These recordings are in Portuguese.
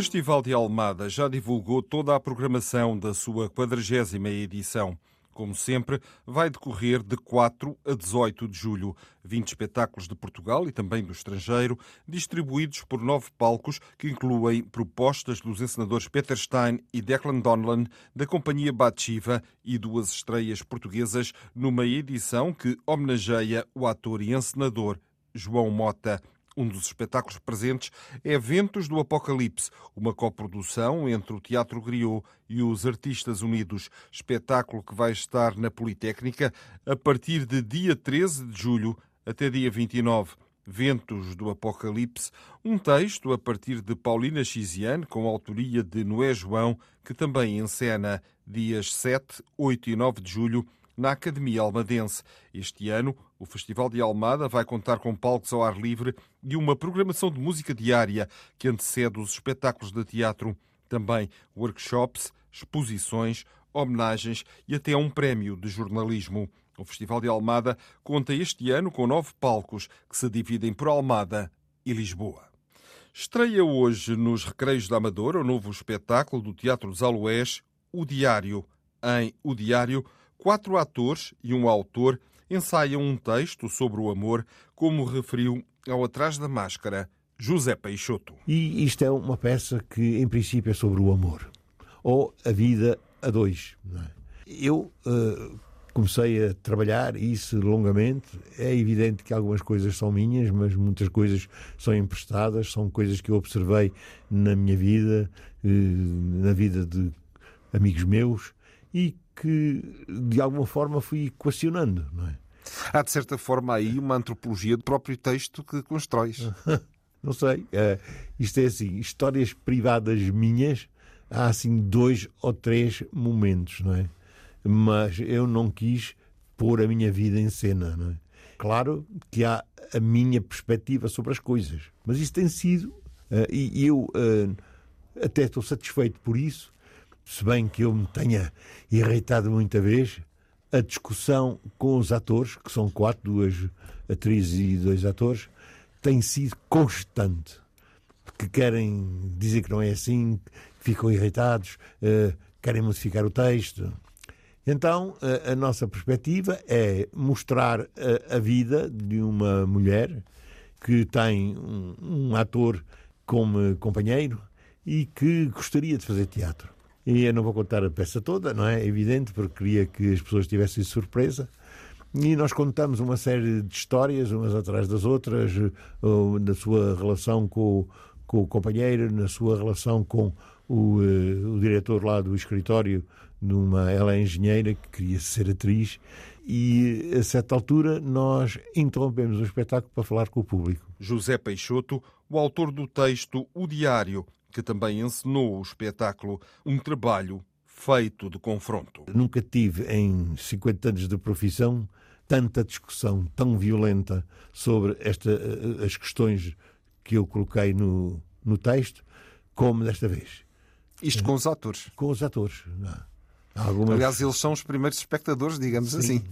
Festival de Almada já divulgou toda a programação da sua 40 edição. Como sempre, vai decorrer de 4 a 18 de julho. 20 espetáculos de Portugal e também do estrangeiro, distribuídos por nove palcos que incluem propostas dos encenadores Peter Stein e Declan Donlan, da companhia Batshiva e duas estreias portuguesas numa edição que homenageia o ator e encenador João Mota. Um dos espetáculos presentes é Ventos do Apocalipse, uma coprodução entre o Teatro Griot e os Artistas Unidos, espetáculo que vai estar na Politécnica a partir de dia 13 de julho até dia 29. Ventos do Apocalipse, um texto a partir de Paulina Chiziane, com autoria de Noé João, que também encena dias 7, 8 e 9 de julho na Academia Almadense. Este ano, o Festival de Almada vai contar com palcos ao ar livre e uma programação de música diária que antecede os espetáculos de teatro. Também workshops, exposições, homenagens e até um prémio de jornalismo. O Festival de Almada conta este ano com nove palcos que se dividem por Almada e Lisboa. Estreia hoje nos Recreios da Amadora o novo espetáculo do Teatro dos Aloés, O Diário. Em O Diário, quatro atores e um autor ensaiam um texto sobre o amor, como referiu ao Atrás da Máscara José Peixoto. E isto é uma peça que, em princípio, é sobre o amor, ou a vida a dois. É? Eu uh, comecei a trabalhar isso longamente. É evidente que algumas coisas são minhas, mas muitas coisas são emprestadas, são coisas que eu observei na minha vida, uh, na vida de amigos meus, e que de alguma forma fui equacionando, não é? Há de certa forma aí uma antropologia do próprio texto que constróis. não sei. Uh, isto é assim, histórias privadas minhas, há assim dois ou três momentos, não é? Mas eu não quis pôr a minha vida em cena, não é? Claro que há a minha perspectiva sobre as coisas, mas isso tem sido, uh, e eu uh, até estou satisfeito por isso, se bem que eu me tenha irritado muita vez, a discussão com os atores, que são quatro, duas atrizes e dois atores, tem sido constante. Que querem dizer que não é assim, ficam irritados, uh, querem modificar o texto. Então, a, a nossa perspectiva é mostrar a, a, vida de uma mulher que tem um, um ator como companheiro e que gostaria de fazer teatro. E eu não vou contar a peça toda, não é? é evidente, porque queria que as pessoas tivessem surpresa. E nós contamos uma série de histórias, umas atrás das outras, na sua relação com, com o companheiro, na sua relação com o, eh, o diretor lá do escritório, numa, ela é engenheira que queria ser atriz, e a certa altura nós interrompemos o espetáculo para falar com o público. José Peixoto, o autor do texto O Diário, que também encenou o espetáculo, um trabalho feito de confronto. Nunca tive, em 50 anos de profissão, tanta discussão tão violenta sobre esta, eh, as questões que eu coloquei no, no texto, como desta vez. Isto com os atores? Com os atores. Algumas... Aliás, eles são os primeiros espectadores, digamos Sim, assim.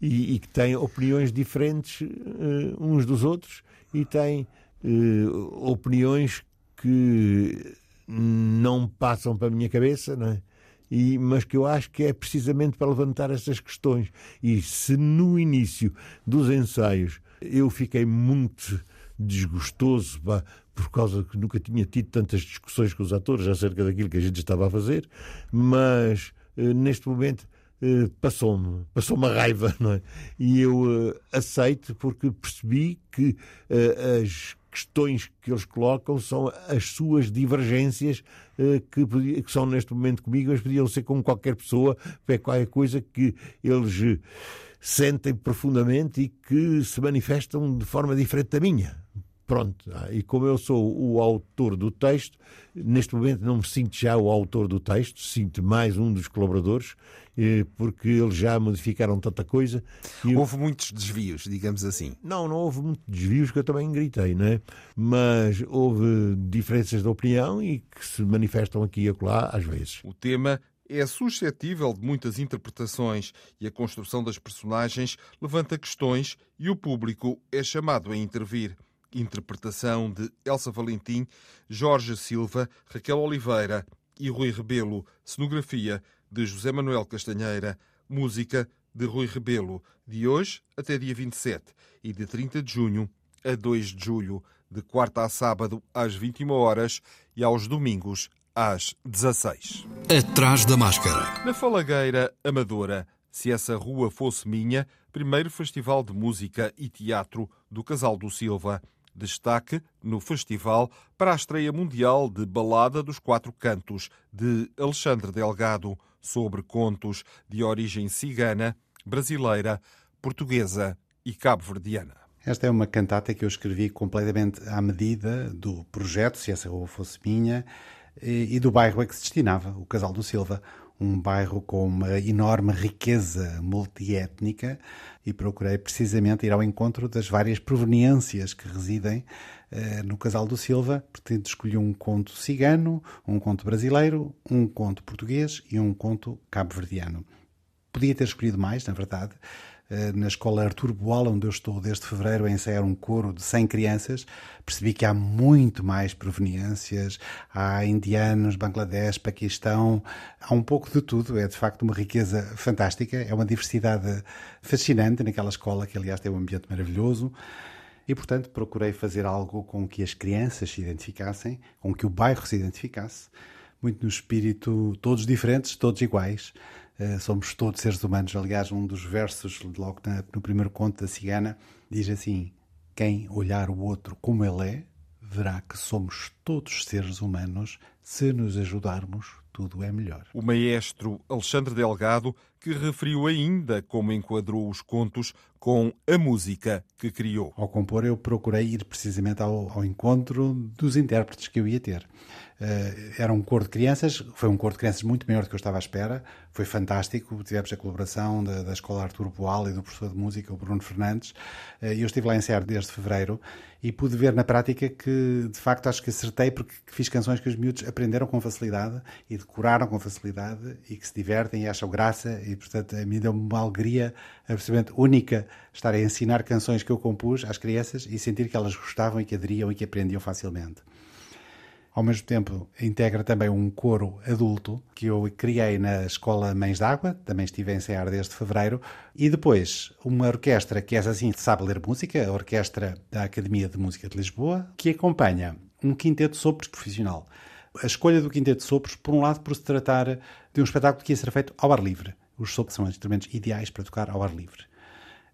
E, e, que têm opiniões diferentes uh, uns dos outros e têm uh, opiniões que não passam para a minha cabeça, não é? E, mas que eu acho que é precisamente para levantar essas questões. E se no início dos ensaios eu fiquei muito desgostoso pá, por causa que nunca tinha tido tantas discussões com os atores acerca daquilo que a gente estava a fazer, mas eh, neste momento eh, passou-me, passou-me raiva, não é? E eu eh, aceito porque percebi que as questões que eles colocam são as suas divergências eh, que, são neste momento comigo, mas podiam ser com qualquer pessoa, é qualquer coisa que eles eh, sentem profundamente e que se manifestam de forma diferente da minha. Pronto, ah, e como eu sou o autor do texto, neste momento não me sinto já o autor do texto, sinto mais um dos colaboradores, eh, porque eles já modificaram tanta coisa. Houve muitos desvios, digamos assim. Não, não houve muitos desvios que eu também gritei, não é? Mas houve diferenças de opinião e que se manifestam aqui e acolá às vezes. O tema é suscetível de muitas interpretações e a construção das personagens levanta questões e o público é chamado a intervir. Interpretação de Elsa Valentim, Jorge Silva, Raquel Oliveira e Rui Rebelo. Cenografia de José Manuel Castanheira. Música de Rui Rebelo. De hoje até dia 27 e de 30 de junho a 2 de julho, de quarta a sábado às 21 horas e aos domingos às 16. Atrás da máscara. Na Falagueira Amadora, se essa rua fosse minha, primeiro festival de música e teatro do Casal do Silva. Destaque no festival para a estreia mundial de Balada dos Quatro Cantos, de Alexandre Delgado, sobre contos de origem cigana, brasileira, portuguesa e cabo-verdiana. Esta é uma cantata que eu escrevi completamente à medida do projeto, se essa rua fosse minha, e do bairro a que se destinava, o Casal do Silva um bairro com uma enorme riqueza multiétnica e procurei precisamente ir ao encontro das várias proveniências que residem uh, no Casal do Silva. Portanto, escolhi um conto cigano, um conto brasileiro, um conto português e um conto cabo-verdiano. Podia ter escolhido mais, na verdade, eh, na escola Artur Boal, onde eu estou desde fevereiro a ensaiar um coro de 100 crianças, percebi que há muito mais proveniências. Há indianos, Bangladesh, Paquistão, há um pouco de tudo. É de facto uma riqueza fantástica, é uma diversidade fascinante naquela escola, que aliás tem um ambiente maravilhoso. E, portanto, procurei fazer algo com que as crianças se identificassem, com que o bairro se identificasse, muito no espírito, todos diferentes, todos iguais, eh, somos todos seres humanos. Aliás, um dos versos, logo no primeiro conto da Cigana, diz assim: Quem olhar o outro como ele é, verá que somos todos seres humanos. Se nos ajudarmos, tudo é melhor. O maestro Alexandre Delgado, que referiu ainda como enquadrou os contos com a música que criou. Ao compor, eu procurei ir precisamente ao, ao encontro dos intérpretes que eu ia ter. Uh, era um coro de crianças, foi um coro de crianças muito maior do que eu estava à espera, foi fantástico. Tivemos a colaboração da, da Escola Artur Boal e do professor de música, o Bruno Fernandes. Uh, eu estive lá a ensaiar desde fevereiro e pude ver na prática que, de facto, acho que acertei porque fiz canções que os miúdos aprenderam com facilidade e decoraram com facilidade e que se divertem e acham graça. E, portanto, a mim deu-me uma alegria absolutamente única estar a ensinar canções que eu compus às crianças e sentir que elas gostavam e que aderiam e que aprendiam facilmente. Ao mesmo tempo, integra também um coro adulto que eu criei na Escola Mães d'Água, também estive a ensaiar desde fevereiro, e depois uma orquestra que é assim sabe ler música, a Orquestra da Academia de Música de Lisboa, que acompanha um quinteto de sopros profissional. A escolha do quinteto de sopros, por um lado, por se tratar de um espetáculo que ia ser feito ao ar livre. Os sopros são instrumentos ideais para tocar ao ar livre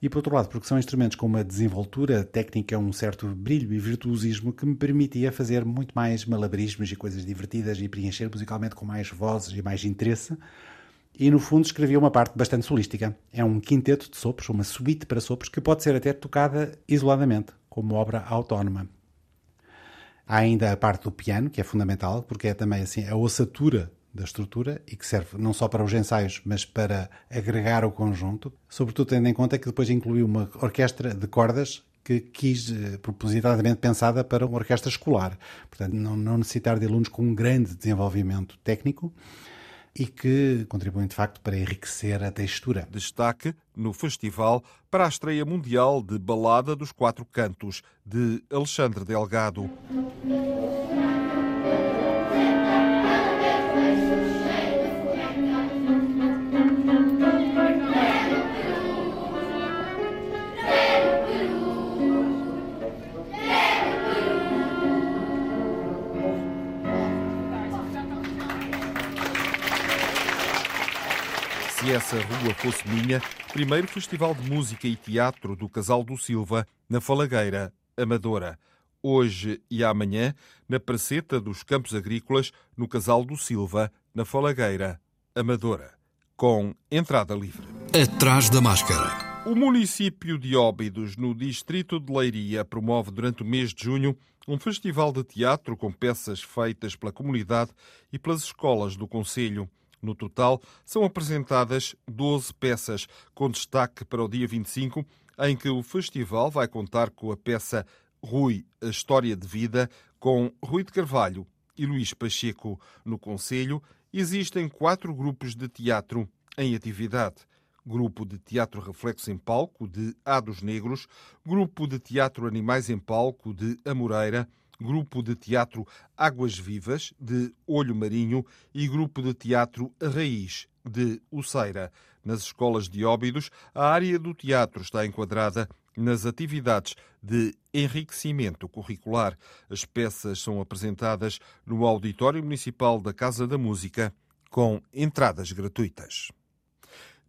e por outro lado, porque são instrumentos com uma desenvoltura técnica, um certo brilho e virtuosismo que me permitia fazer muito mais malabarismos e coisas divertidas e preencher musicalmente com mais vozes e mais interesse. E no fundo escrevia uma parte bastante solística. É um quinteto de sopros, uma suíte para sopros, que pode ser até tocada isoladamente, como obra autónoma. Há ainda a parte do piano, que é fundamental, porque é também assim a ossatura da estrutura e que serve não só para os ensaios, mas para agregar o conjunto, sobretudo tendo em conta que depois incluiu uma orquestra de cordas que quis, eh, propositadamente pensada para uma orquestra escolar. Portanto, não, não necessitar de alunos com um grande desenvolvimento técnico e que contribuem de facto para enriquecer a textura. Destaque no festival para a estreia mundial de Balada dos Quatro Cantos, de Alexandre Delgado. Essa rua fosse minha, primeiro Festival de Música e Teatro do Casal do Silva, na Falagueira, Amadora. hoje e amanhã, na Praceta dos Campos Agrícolas, no Casal do Silva, na Falagueira, Amadora, com entrada livre. Atrás da máscara. O município de Óbidos, no distrito de Leiria, promove durante o mês de junho um festival de teatro com peças feitas pela comunidade e pelas escolas do Conselho. No total, são apresentadas 12 peças, com destaque para o dia 25, em que o festival vai contar com a peça Rui, a História de Vida, com Rui de Carvalho e Luís Pacheco. No Conselho, existem quatro grupos de teatro em atividade. Grupo de Teatro Reflexo em Palco, de Ados Negros, Grupo de Teatro Animais em Palco, de Amoreira, Grupo de Teatro Águas Vivas, de Olho Marinho e Grupo de Teatro A Raiz, de Uceira. Nas escolas de Óbidos, a área do teatro está enquadrada nas atividades de enriquecimento curricular. As peças são apresentadas no Auditório Municipal da Casa da Música, com entradas gratuitas.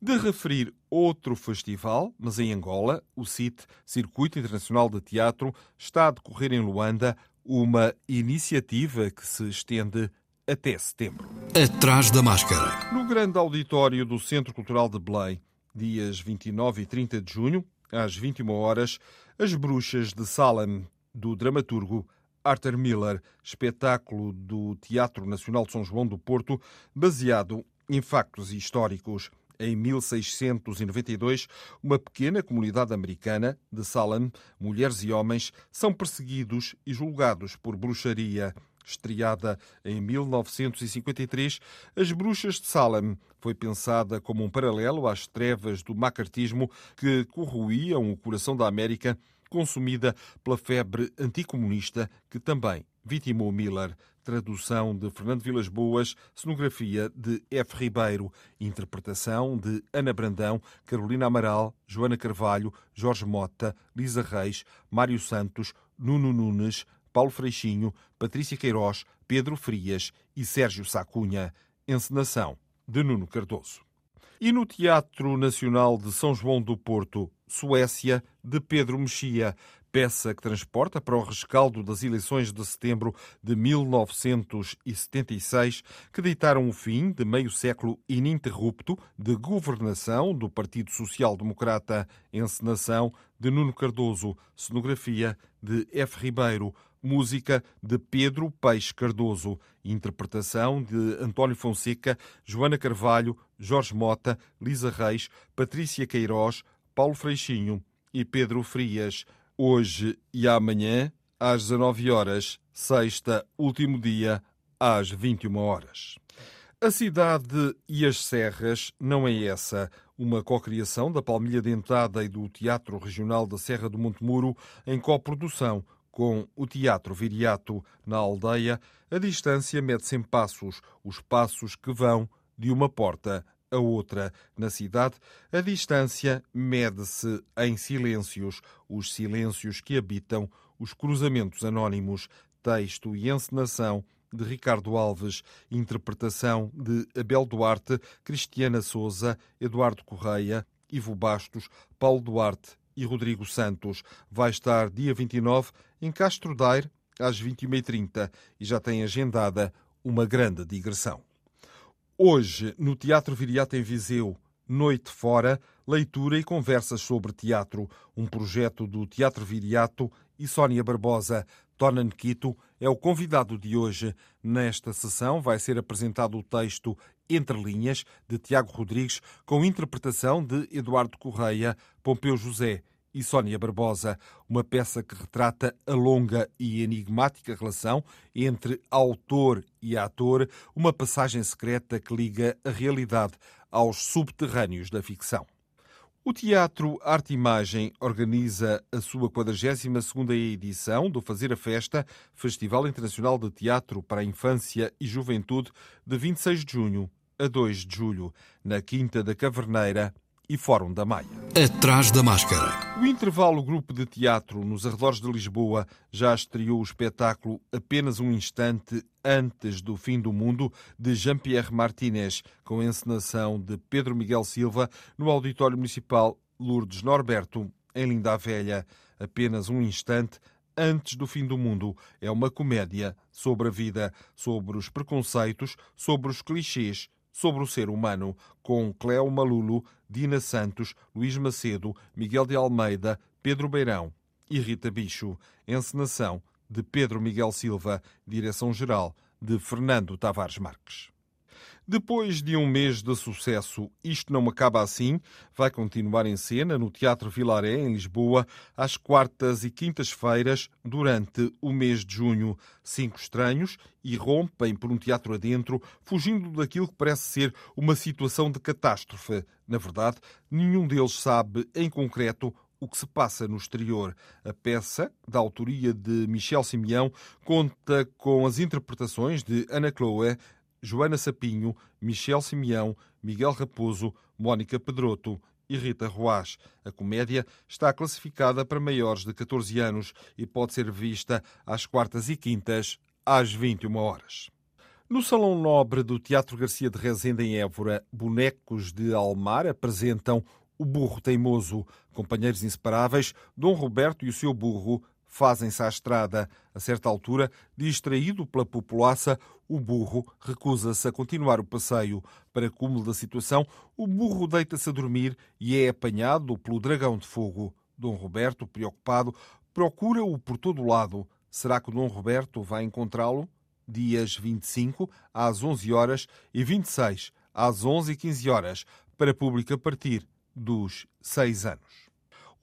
De referir outro festival, mas em Angola, o CIT, Circuito Internacional de Teatro, está a decorrer em Luanda uma iniciativa que se estende até setembro. Atrás da máscara. No grande auditório do Centro Cultural de Belém, dias 29 e 30 de junho, às 21 horas, As Bruxas de Salem, do dramaturgo Arthur Miller, espetáculo do Teatro Nacional de São João do Porto, baseado em factos históricos. Em 1692, uma pequena comunidade americana de Salem, mulheres e homens, são perseguidos e julgados por bruxaria. Estreada em 1953, As Bruxas de Salem foi pensada como um paralelo às trevas do macartismo que corroíam o coração da América, consumida pela febre anticomunista que também vitimou Miller. Tradução de Fernando Vilas Boas, cenografia de F. Ribeiro, interpretação de Ana Brandão, Carolina Amaral, Joana Carvalho, Jorge Mota, Lisa Reis, Mário Santos, Nuno Nunes, Paulo Freixinho, Patrícia Queiroz, Pedro Frias e Sérgio Sacunha. Encenação de Nuno Cardoso. E no Teatro Nacional de São João do Porto, Suécia, de Pedro Mexia, peça que transporta para o rescaldo das eleições de setembro de 1976, que deitaram o fim de meio século ininterrupto de governação do Partido Social Democrata, encenação de Nuno Cardoso, cenografia de F. Ribeiro, música de Pedro Peixe Cardoso, interpretação de António Fonseca, Joana Carvalho, Jorge Mota, Lisa Reis, Patrícia Queiroz, Paulo Freixinho e Pedro Frias. Hoje e amanhã, às 19 horas, sexta, último dia, às 21 horas. A cidade e as serras não é essa, uma cocriação da Palmilha Dentada e do Teatro Regional da Serra do Montemuro em coprodução com o Teatro Viriato na aldeia, a distância mede-se em passos, os passos que vão de uma porta a outra. Na cidade, a distância mede-se em silêncios, os silêncios que habitam os cruzamentos anónimos, texto e encenação de Ricardo Alves, interpretação de Abel Duarte, Cristiana Souza, Eduardo Correia, Ivo Bastos, Paulo Duarte e Rodrigo Santos. Vai estar dia 29 em Castro Daire, às 21h30, e já tem agendada uma grande digressão. Hoje, no Teatro Viriato em Viseu, Noite Fora, leitura e conversas sobre teatro, um projeto do Teatro Viriato e Sónia Barbosa. Tonan Quito é o convidado de hoje. Nesta sessão vai ser apresentado o texto Entre Linhas, de Tiago Rodrigues, com interpretação de Eduardo Correia, Pompeu José e Sónia Barbosa, uma peça que retrata a longa e enigmática relação entre autor e ator, uma passagem secreta que liga a realidade aos subterrâneos da ficção. O Teatro Arte Imagem organiza a sua 42ª edição do Fazer a Festa, Festival Internacional de Teatro para a Infância e Juventude, de 26 de junho a 2 de julho, na Quinta da Caverneira, e Fórum da Maia. Atrás da máscara. O intervalo grupo de teatro nos arredores de Lisboa já estreou o espetáculo Apenas um Instante Antes do Fim do Mundo, de Jean-Pierre Martinez, com encenação de Pedro Miguel Silva, no Auditório Municipal Lourdes Norberto, em Linda a Velha. Apenas um instante Antes do Fim do Mundo. É uma comédia sobre a vida, sobre os preconceitos, sobre os clichês, sobre o ser humano, com Cleo Malulo, Dina Santos, Luís Macedo, Miguel de Almeida, Pedro Beirão e Rita Bicho. Encenação de Pedro Miguel Silva, direção-geral de Fernando Tavares Marques. Depois de um mês de sucesso, Isto Não Acaba Assim vai continuar em cena no Teatro Vilaré, em Lisboa, às quartas e quintas-feiras, durante o mês de junho. Cinco estranhos irrompem por um teatro adentro, fugindo daquilo que parece ser uma situação de catástrofe. Na verdade, nenhum deles sabe, em concreto, o que se passa no exterior. A peça, da autoria de Michel Simeão, conta com as interpretações de Ana Chloé, Joana Sapinho, Michel Simeão, Miguel Raposo, Mónica Pedroto e Rita Roas. A comédia está classificada para maiores de 14 anos e pode ser vista às quartas e quintas, às 21 horas. No Salão Nobre do Teatro Garcia de Rezende, em Évora, bonecos de Almar apresentam O Burro Teimoso. Companheiros inseparáveis, Dom Roberto e o seu burro fazem-se à estrada. A certa altura, distraído pela populaça, o burro recusa-se a continuar o passeio. Para cúmulo da situação, o burro deita-se a dormir e é apanhado pelo dragão de fogo. Dom Roberto, preocupado, procura-o por todo o lado. Será que o Dom Roberto vai encontrá-lo? Dias 25 às 11 horas e 26 às 11 e 15 horas, para público a partir dos 6 anos.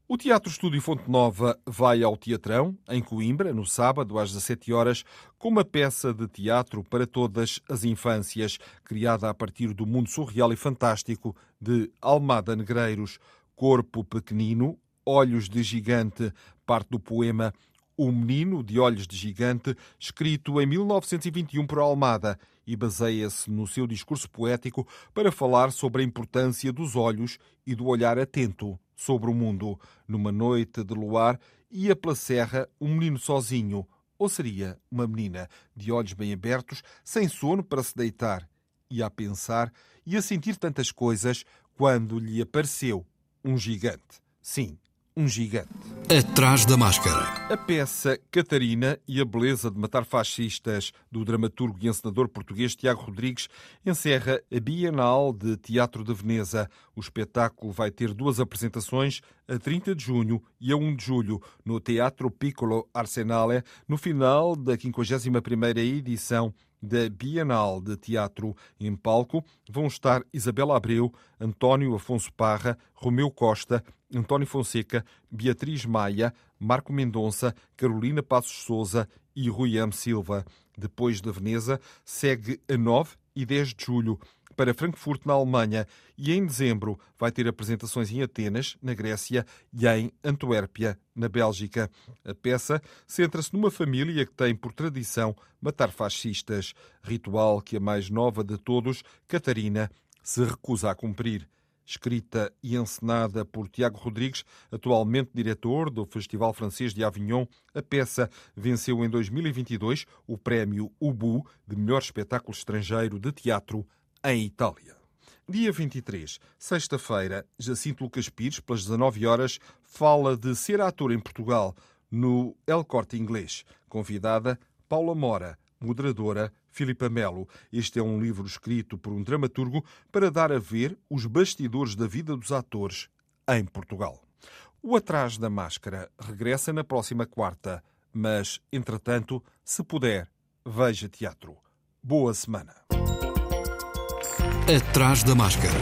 O Teatro Estúdio Fonte Nova vai ao Teatrão, em Coimbra, no sábado, às 17 horas, com uma peça de teatro para todas as infâncias, criada a partir do mundo surreal e fantástico de Almada Negreiros. Corpo pequenino, olhos de gigante, parte do poema O Menino de Olhos de Gigante, escrito em 1921 por Almada, e baseia-se no seu discurso poético para falar sobre a importância dos olhos e do olhar atento sobre o mundo. Numa noite de luar, ia pela serra um menino sozinho, ou seria uma menina, de olhos bem abertos, sem sono para se deitar. Ia a pensar e a sentir tantas coisas quando lhe apareceu um gigante. Sim, um gigante. Atrás da máscara. A peça Catarina e a beleza de matar fascistas do dramaturgo e encenador português Tiago Rodrigues encerra a Bienal de Teatro de Veneza. O espetáculo vai ter duas apresentações a 30 de junho e a 1 de julho no Teatro Piccolo Arsenale, no final da 51ª edição da Bienal de Teatro em palco vão estar Isabela Abreu, António Afonso Parra, Romeu Costa, António Fonseca, Beatriz Maia, Marco Mendonça, Carolina Passos Souza e Rui M. Silva. Depois da Veneza, segue a 9 e 10 de julho para Frankfurt, na Alemanha, e em dezembro vai ter apresentações em Atenas, na Grécia, e em Antuérpia, na Bélgica. A peça centra-se numa família que tem por tradição matar fascistas, ritual que a mais nova de todos, Catarina, se recusa a cumprir escrita e encenada por Tiago Rodrigues, atualmente diretor do Festival Francês de Avignon. A peça venceu em 2022 o prémio UBU de melhor espetáculo estrangeiro de teatro em Itália. Dia 23, sexta-feira, Jacinto Lucas Pires, pelas 19 horas, fala de ser ator em Portugal no El Corte Inglês. Convidada Paula Mora, moderadora Filipa Melo. Este é um livro escrito por um dramaturgo para dar a ver os bastidores da vida dos atores em Portugal. O Atrás da Máscara regressa na próxima quarta, mas, entretanto, se puder, veja teatro. Boa semana. Atrás da Máscara.